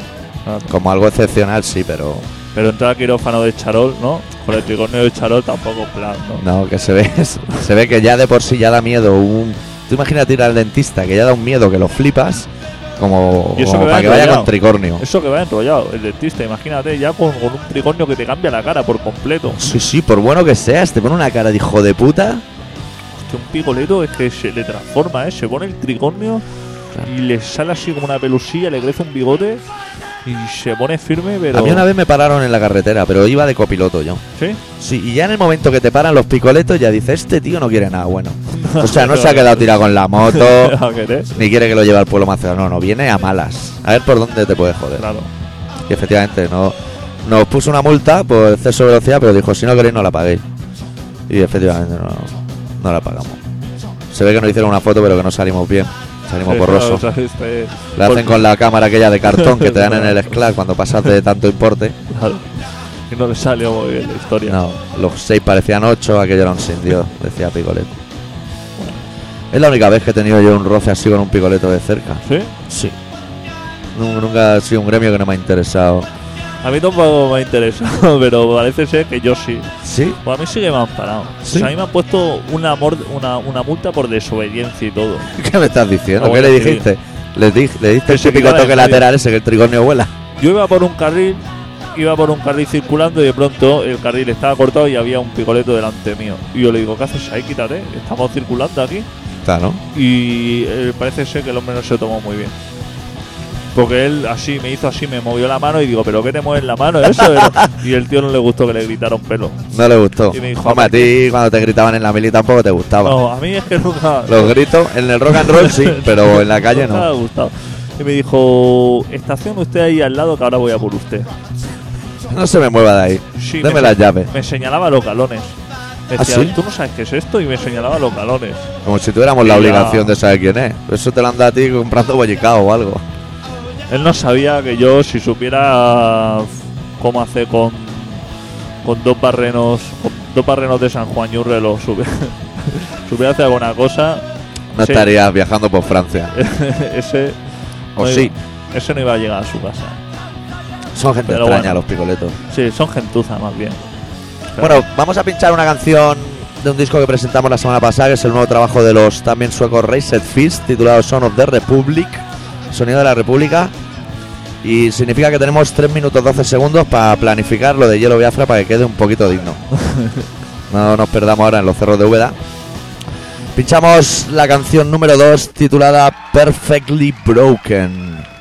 como algo excepcional, sí, pero Pero entrar quirófano de Charol, ¿no? Con el tricornio de Charol tampoco plan, ¿no? no, que se ve, se ve que ya de por sí ya da miedo. Un, tú imagínate ir al dentista, que ya da un miedo que lo flipas, como, Y eso como que para que vaya con tricornio. Eso que va enrollado, el dentista, imagínate, ya con, con un tricornio que te cambia la cara por completo. Sí, sí, por bueno que seas, te pone una cara de hijo de puta. Un picoleto es que se le transforma, ¿eh? Se pone el tricornio y le sale así como una pelusilla, le crece un bigote y se pone firme, pero... A mí una vez me pararon en la carretera, pero iba de copiloto yo. ¿Sí? Sí, y ya en el momento que te paran los picoletos, ya dice, este tío no quiere nada bueno. O sea, no se ha quedado tirado con la moto, ni quiere que lo lleve al pueblo más cercano. No, no, viene a malas. A ver por dónde te puede joder. Claro. Y efectivamente, no, nos puso una multa por exceso de velocidad, pero dijo, si no queréis, no la paguéis. Y efectivamente, no, no la pagamos. Se ve que nos hicieron una foto, pero que no salimos bien. Salimos Sí, borrosos. claro, este- La hacen con la cámara aquella de cartón que te dan en el SCLAR cuando pasas de tanto importe. Claro. Y no le salió muy bien la historia. No, los seis parecían ocho, aquello era un sin Dios, decía Picoleto. Es la única vez que he tenido yo un roce así con un picoleto de cerca. ¿Sí? Sí. Nunca ha sido un gremio que no me ha interesado. A mí tampoco me ha interesado, pero parece ser que yo sí. ¿Sí? Pues a mí sí que me han parado. ¿Sí? O sea, a mí me han puesto una, una, una multa por desobediencia y todo. ¿Qué me estás diciendo? No, ¿Qué le dijiste? ¿Le, di- le diste el típico toque lateral ese que el tricornio vuela? Yo iba por un carril, iba por un carril circulando y de pronto el carril estaba cortado y había un picoleto delante mío. Y yo le digo, ¿qué haces ahí? Quítate, estamos circulando aquí. Claro. Y eh, parece ser que el hombre no se lo tomó muy bien. Porque él así me hizo así, me movió la mano y digo, ¿pero qué te mueves la mano? Eso y el tío no le gustó que le gritaron pelo. No le gustó. Y me dijo, Hombre, a ti cuando te gritaban en la mili tampoco te gustaba. No, a mí es que nunca. Los gritos en el rock and roll sí, pero en la calle nunca me ha no. gustado. Y me dijo, estación usted ahí al lado que ahora voy a por usted. No se me mueva de ahí. Sí, Deme me, las llaves. me señalaba los galones. Me ¿Ah, decía, sí? tú no sabes qué es esto y me señalaba los galones. Como si tuviéramos la Y obligación de saber quién es. Eso te lo han dado a ti comprando bollicao o algo. Él no sabía que yo, si supiera cómo hacer con, con dos barrenos, con dos barrenos de San Juan Ñurre, lo supiera, supiera hacer alguna cosa, No Sí. estarías viajando por Francia. ese, O no sí. iba, ese no iba a llegar a su casa. Son gente Pero extraña bueno. los picoletos. Sí, son gentuza más bien. Pero- Bueno, vamos a pinchar una canción de un disco que presentamos la semana pasada, que es el nuevo trabajo de los también suecos Raised Fist, titulado Son of the Republic, Sonido de la República. Y significa que tenemos 3 minutos 12 segundos para planificar lo de Hielo Biafra para que quede un poquito digno. No nos perdamos ahora en los cerros de Úbeda. Pinchamos la canción número 2 titulada Perfectly Broken.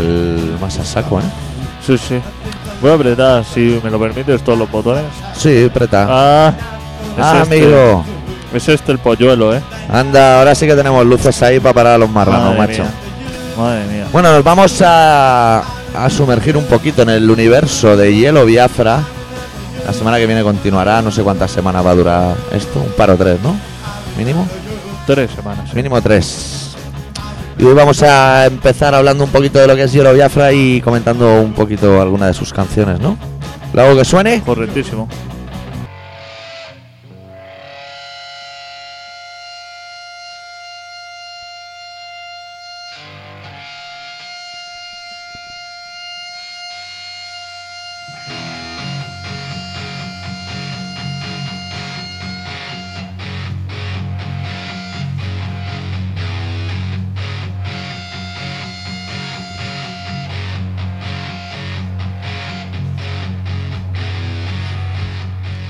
Final más a saco, ¿eh? Sí, sí. Voy a apretar, si me lo permites, todos los botones. Sí, preta. Ah, es Ah, este. amigo. Es este el polluelo, ¿eh? Anda, ahora sí que tenemos luces ahí para parar a los marranos, Madre macho. mía. Madre mía. Bueno, nos vamos a, a sumergir un poquito en el universo de Hielo Biafra. La semana que viene continuará, no sé cuántas semanas va a durar esto, un par o tres, ¿no? Mínimo. Tres semanas. Mínimo tres. Y hoy vamos a empezar hablando un poquito de lo que es Hielo Biafra y comentando un poquito alguna de sus canciones, ¿no? ¿Lo hago que suene? Correctísimo.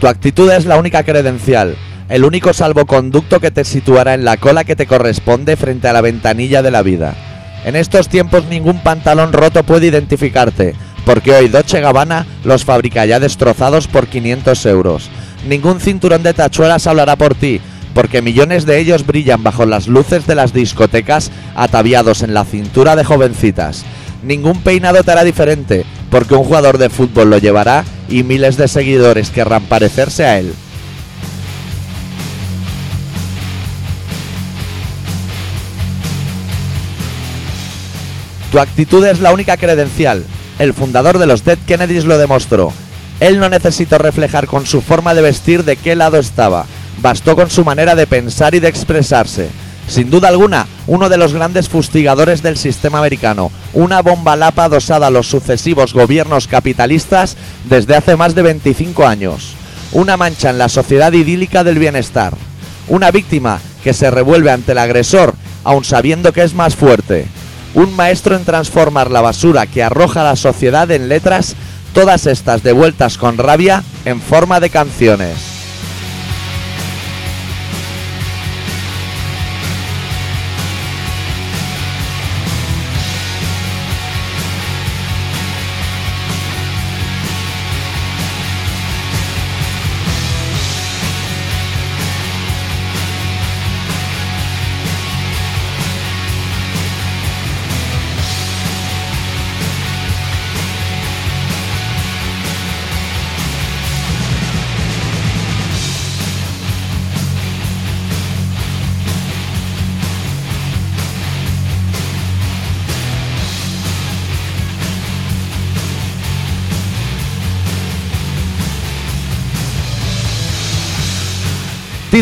Tu actitud es la única credencial, el único salvoconducto que te situará en la cola que te corresponde frente a la ventanilla de la vida. En estos tiempos ningún pantalón roto puede identificarte, porque hoy Dolce Gabbana los fabrica ya destrozados por 500 euros. Ningún cinturón de tachuelas hablará por ti, porque millones de ellos brillan bajo las luces de las discotecas ataviados en la cintura de jovencitas. Ningún peinado te hará diferente, porque un jugador de fútbol lo llevará y miles de seguidores querrán parecerse a él. Tu actitud es la única credencial. El fundador de los Dead Kennedys lo demostró. Él no necesitó reflejar con su forma de vestir de qué lado estaba. Bastó con su manera de pensar y de expresarse. Sin duda alguna, uno de los grandes fustigadores del sistema americano, una bomba lapa adosada a los sucesivos gobiernos capitalistas desde hace más de 25 años. Una mancha en la sociedad idílica del bienestar. Una víctima que se revuelve ante el agresor, aun sabiendo que es más fuerte. Un maestro en transformar la basura que arroja la sociedad en letras, todas estas devueltas con rabia en forma de canciones.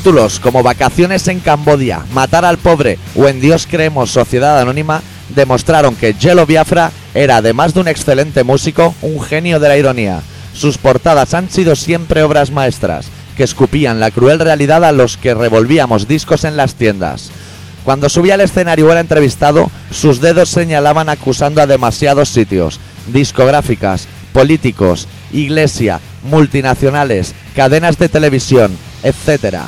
Títulos como Vacaciones en Cambodia, Matar al Pobre o En Dios Creemos Sociedad Anónima demostraron que Jello Biafra era, además de un excelente músico, un genio de la ironía. Sus portadas han sido siempre obras maestras, que escupían la cruel realidad a los que revolvíamos discos en las tiendas. Cuando subía al escenario o era entrevistado, sus dedos señalaban acusando a demasiados sitios, discográficas, políticos, iglesia, multinacionales, cadenas de televisión, etc.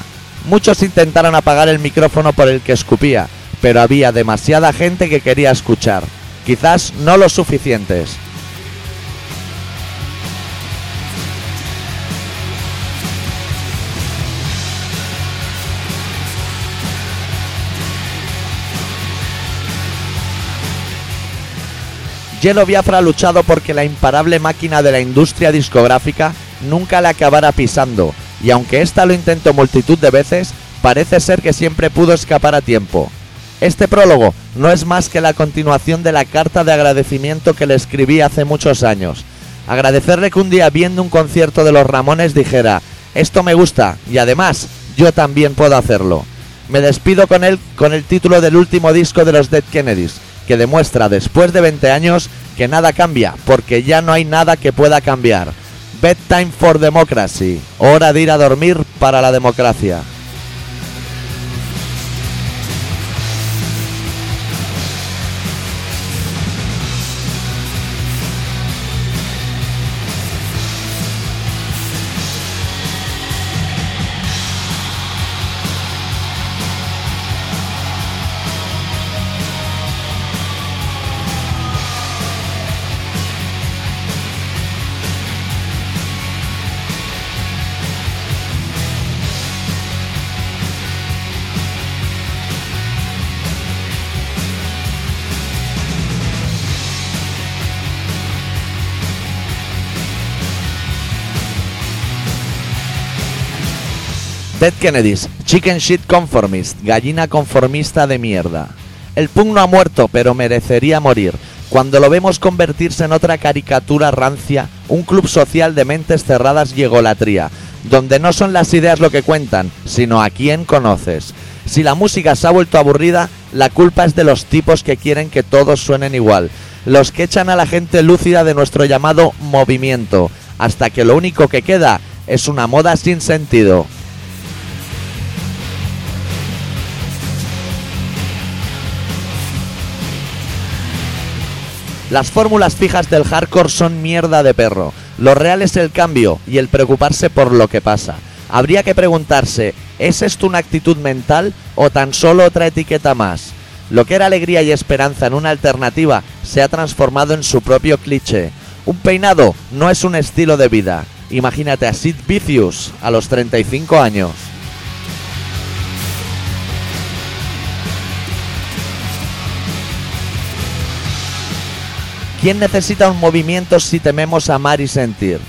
Muchos intentaron apagar el micrófono por el que escupía, pero había demasiada gente que quería escuchar, quizás no los suficientes. Yelo Biafra ha luchado porque la imparable máquina de la industria discográfica nunca le acabara pisando, y aunque ésta lo intentó multitud de veces, parece ser que siempre pudo escapar a tiempo. Este prólogo no es más que la continuación de la carta de agradecimiento que le escribí hace muchos años. Agradecerle que un día viendo un concierto de los Ramones dijera, esto me gusta y además yo también puedo hacerlo. Me despido con él con el título del último disco de los Dead Kennedys, que demuestra después de 20 años que nada cambia, porque ya no hay nada que pueda cambiar. Bedtime for Democracy, hora de ir a dormir para la democracia. Dead Kennedys, Chicken Shit Conformist, gallina conformista de mierda. El punk no ha muerto, pero merecería morir. Cuando lo vemos convertirse en otra caricatura rancia, un club social de mentes cerradas y egolatría, donde no son las ideas lo que cuentan, sino a quién conoces. Si la música se ha vuelto aburrida, la culpa es de los tipos que quieren que todos suenen igual, los que echan a la gente lúcida de nuestro llamado movimiento, hasta que lo único que queda es una moda sin sentido. Las fórmulas fijas del hardcore son mierda de perro. Lo real es el cambio y el preocuparse por lo que pasa. Habría que preguntarse, ¿es esto una actitud mental o tan solo otra etiqueta más? Lo que era alegría y esperanza en una alternativa se ha transformado en su propio cliché. Un peinado no es un estilo de vida. Imagínate a Sid Vicious a los 35 años. ¿Quién necesita un movimiento si tememos amar y sentir?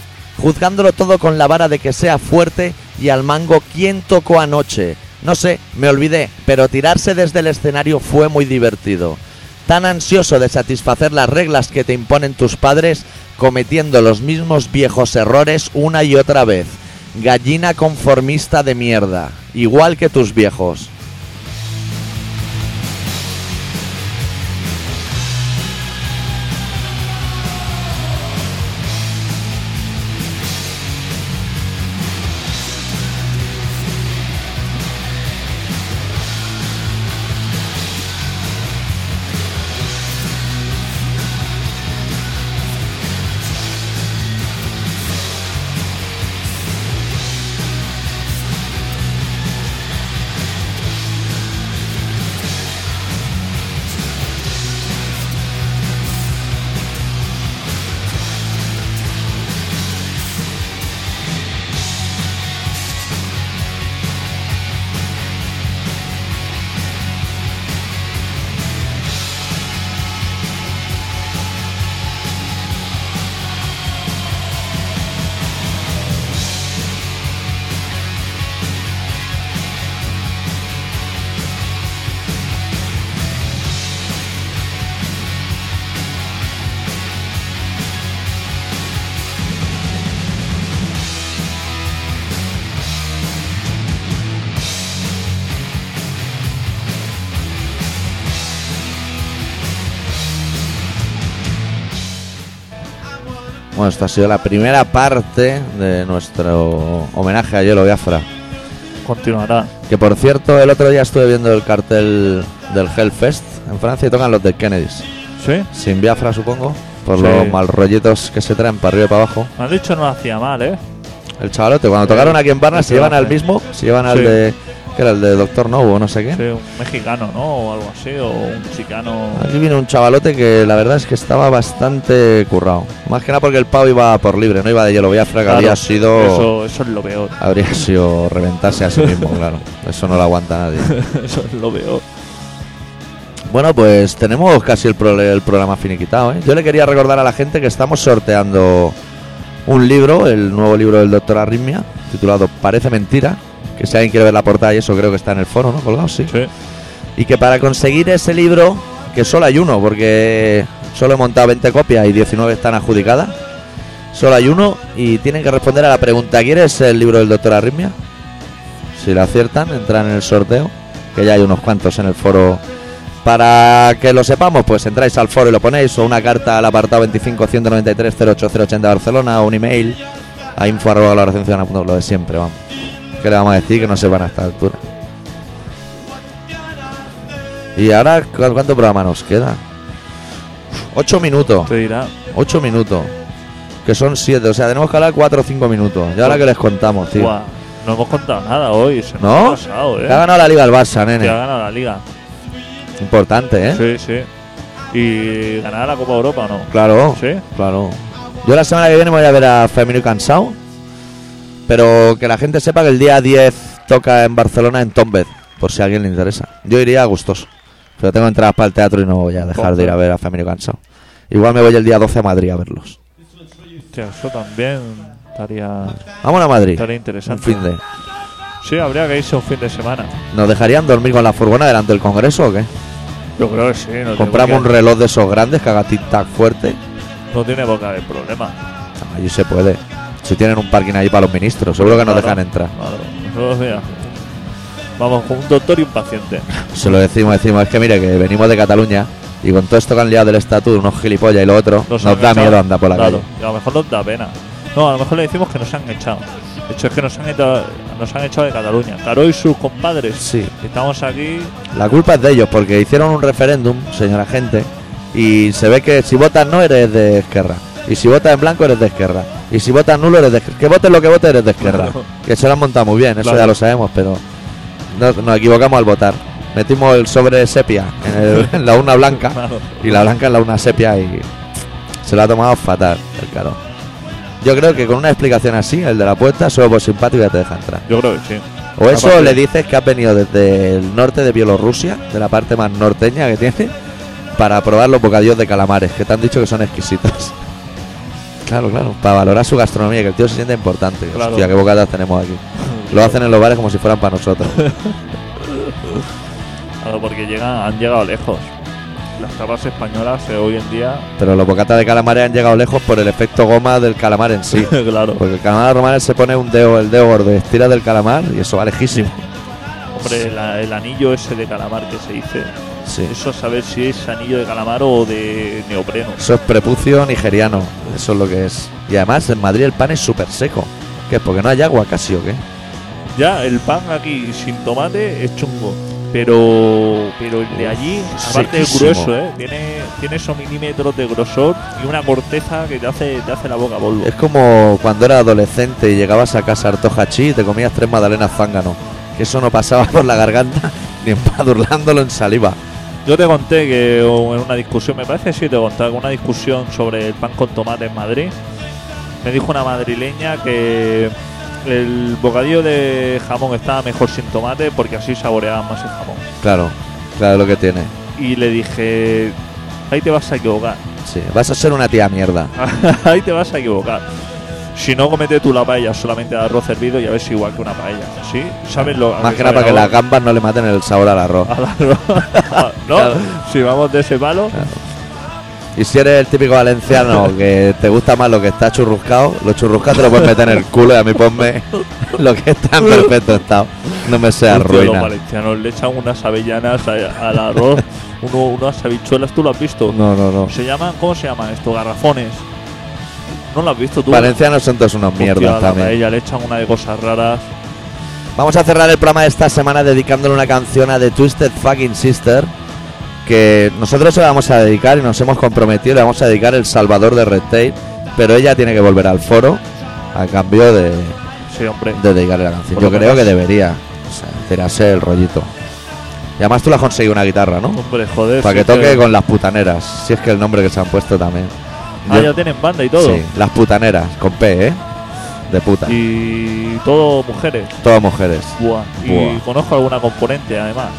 Juzgándolo todo con la vara de que sea fuerte y al mango, ¿quién tocó anoche? No sé, me olvidé, pero tirarse desde el escenario fue muy divertido. Tan ansioso de satisfacer las reglas que te imponen tus padres, cometiendo los mismos viejos errores una y otra vez. Gallina conformista de mierda, igual que tus viejos. Bueno, esta ha sido la primera parte de nuestro homenaje a Hielo Biafra. Continuará. Que por cierto, el otro día estuve viendo el cartel del Hellfest en Francia y tocan los de Kennedys. ¿Sí? Sin Biafra, supongo, por Sí. los mal rollitos que se traen para arriba y para abajo. Me has dicho no hacía mal, ¿eh? El chavalote, cuando tocaron aquí en Barna, se llevan al mismo, se llevan al Sí. de. Que era el de Doctor No o no sé qué. Sí, un mexicano, ¿no? O algo así, o un chicano. Aquí viene un chavalote que la verdad es que estaba bastante currado. Más que nada porque el pavo iba por libre, no iba de hielo Biafra, que Claro, habría sido. Eso, eso es lo peor. Habría sido reventarse a sí mismo, claro. Eso no lo aguanta nadie. eso es lo peor. Bueno, pues tenemos casi el, pro- el programa finiquitado. ¿eh? Yo le quería recordar a la gente que estamos sorteando un libro, el nuevo libro del doctor Arritmia, titulado Parece Mentira. Que si alguien quiere ver la portada y eso creo que está en el foro, ¿no? Colgado, sí. Sí. Y que para conseguir ese libro, que solo hay uno, porque solo he montado 20 copias y 19 están adjudicadas, solo hay uno y tienen que responder a la pregunta, ¿quieres el libro del doctor Arritmia? Si lo aciertan, entran en el sorteo, que ya hay unos cuantos en el foro. Para que lo sepamos, pues entráis al foro y lo ponéis, o una carta al apartado 25 193 08080 Barcelona, o un email a info arroba valoracionciudadana.com, lo de siempre, vamos. ¿Qué le vamos a decir que no sepan a esta altura? Y ahora, ¿cu- ¿cuánto programa nos queda? Ocho minutos. Te dirá. Ocho minutos. Que son siete. O sea, tenemos que hablar cuatro o cinco minutos. Y ahora que les contamos, tío. No hemos contado nada hoy. Se nos ¿No? ha pasado, ¿eh? Que ha ganado la Liga el Barça, Que ha nene. ganado la liga. Importante, ¿eh? Sí, sí. ¿Y ganará la Copa Europa o no? Claro. Sí. Claro. Yo la semana que viene me voy a ver a Femenino Cansado. Pero que la gente sepa que el día 10 toca en Barcelona en Tombed. Por si a alguien le interesa. Yo iría gustoso. Pero tengo entradas para el teatro y no voy a dejar de ir a ver a Femenino Cansado. Igual me voy el día 12 a Madrid a verlos. Hostia, eso también estaría, Vamos a Madrid. estaría Un interesante. fin de. Sí, habría que irse un fin de semana. ¿Nos dejarían dormir con la furgona delante del Congreso o qué? Yo creo que sí. No Compramos un reloj de esos grandes que haga tic-tac fuerte. no tiene qué haber problema. Allí se puede. Si tienen un parking ahí para los ministros, seguro que nos Claro, dejan entrar. Claro. Nosotros, mira, vamos con un doctor y un paciente. Se lo decimos, decimos, es que mire que venimos de Cataluña y con todo esto que han liado del estatuto, unos gilipollas y lo otro, nos, da echado. miedo andar por la Claro, calle. y a lo mejor nos da pena. No, a lo mejor le decimos que nos han echado. De hecho, es que nos han echado, nos han echado de Cataluña. Caro y sus compadres. Sí, Estamos aquí. la culpa es de ellos porque hicieron un referéndum, señora gente, y se ve que si votas no eres de Esquerra. Y si votas en blanco eres de Esquerra. Y si votas nulo eres de Esquerra. Que votes lo que votes eres de. Claro. Que se lo han montado muy bien, eso Claro. ya lo sabemos, pero no- nos equivocamos al votar. Metimos el sobre sepia en, el- en la urna blanca Claro. y la blanca en la urna sepia y se lo ha tomado fatal el caro. Yo creo que con una explicación así, el de la puerta, solo por simpático ya te deja entrar. Yo creo que sí. O eso Aparte- le dices que has venido desde el norte de Bielorrusia, de la parte más norteña que tiene, para probar los bocadillos de calamares, que te han dicho que son exquisitos. Claro, claro, para valorar su gastronomía, que el tío se siente importante. Claro. Hostia, qué bocatas tenemos aquí. Lo hacen en los bares como si fueran para nosotros. Claro, porque llegan, han llegado lejos. Las tapas españolas eh, hoy en día, Pero los bocatas de calamares han llegado lejos por el efecto goma del calamar en sí. claro. Porque el calamar romano se pone un dedo, el dedo gordo, estira del calamar y eso va lejísimo. Hombre, la- el anillo ese de calamar que se dice. Sí. Eso a saber si es anillo de calamar o de neopreno. Eso es prepucio nigeriano, eso es lo que es. Y además en Madrid el pan es súper seco. ¿Qué? ¿Porque no hay agua casi o qué? Ya, el pan aquí sin tomate es chungo. Pero pero el de allí, aparte es grueso, ¿eh? Tiene, tiene esos milímetros de grosor y una corteza que te hace, te hace la boca polvo. Es como cuando eras adolescente y llegabas a casa harto hachí y te comías tres magdalenas zángano. Que eso no pasaba por la garganta ni empadurlándolo en saliva. Yo te conté que o en una discusión, me parece que sí te conté, en una discusión sobre el pan con tomate en Madrid, me dijo una madrileña que el bocadillo de jamón estaba mejor sin tomate porque así saboreaban más el jamón. Claro, claro lo que tiene. Y le dije, ahí te vas a equivocar, Sí, vas a ser una tía mierda. ahí te vas a equivocar. Si no comete tú la paella solamente de arroz hervido, ya ves igual que una paella. ¿Sí? ¿Sabes lo Más que nada para que las gambas no le maten el sabor al arroz. Al arroz. ¿No? Claro. Si vamos de ese palo, Y si eres el típico valenciano que te gusta más lo que está churruscado, lo churruscado te lo puedes meter en el culo y a mí ponme lo que está en perfecto estado. No me sea Hostia, los ruina. valencianos le echan unas avellanas a- al arroz, uno, unas habichuelas, ¿tú lo has visto? No, no, no. Se llaman, ¿cómo se llaman esto? Garrafones. ¿No lo has visto tú? Valencianos son todos unos Hostia, mierdas la también. paella, le echan una de cosas raras. Vamos a cerrar el programa de esta semana dedicándole una canción a The Twisted Fucking Sister. Que nosotros se la vamos a dedicar y nos hemos comprometido, le vamos a dedicar el Salvador de Red Tape. Pero ella tiene que volver al foro a cambio de, Sí, hombre. de dedicarle la canción. Por Yo lo creo menos. que debería. O sea, tirarse el rollito. Y además tú le has conseguido una guitarra, ¿no? Hombre, joder. Para sí que toque con las putaneras. Si es que el nombre que se han puesto también. Ah, ya tienen banda y todo. Sí, las putaneras, con P, ¿eh? De puta. Y todo mujeres. Todas mujeres. Buah. Y Buah. conozco alguna componente, además.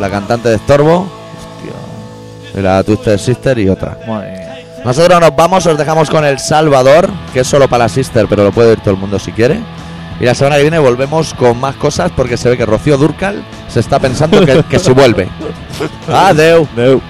La cantante de Estorbo, Hostia, y la Twisted Sister y otra. madre mía. Nosotros nos vamos, os dejamos con El Salvador, que es solo para la Sister, pero lo puede oír todo el mundo si quiere. Y la semana que viene volvemos con más cosas porque se ve que Rocío Durcal se está pensando que, que si vuelve. Adeu. Deu.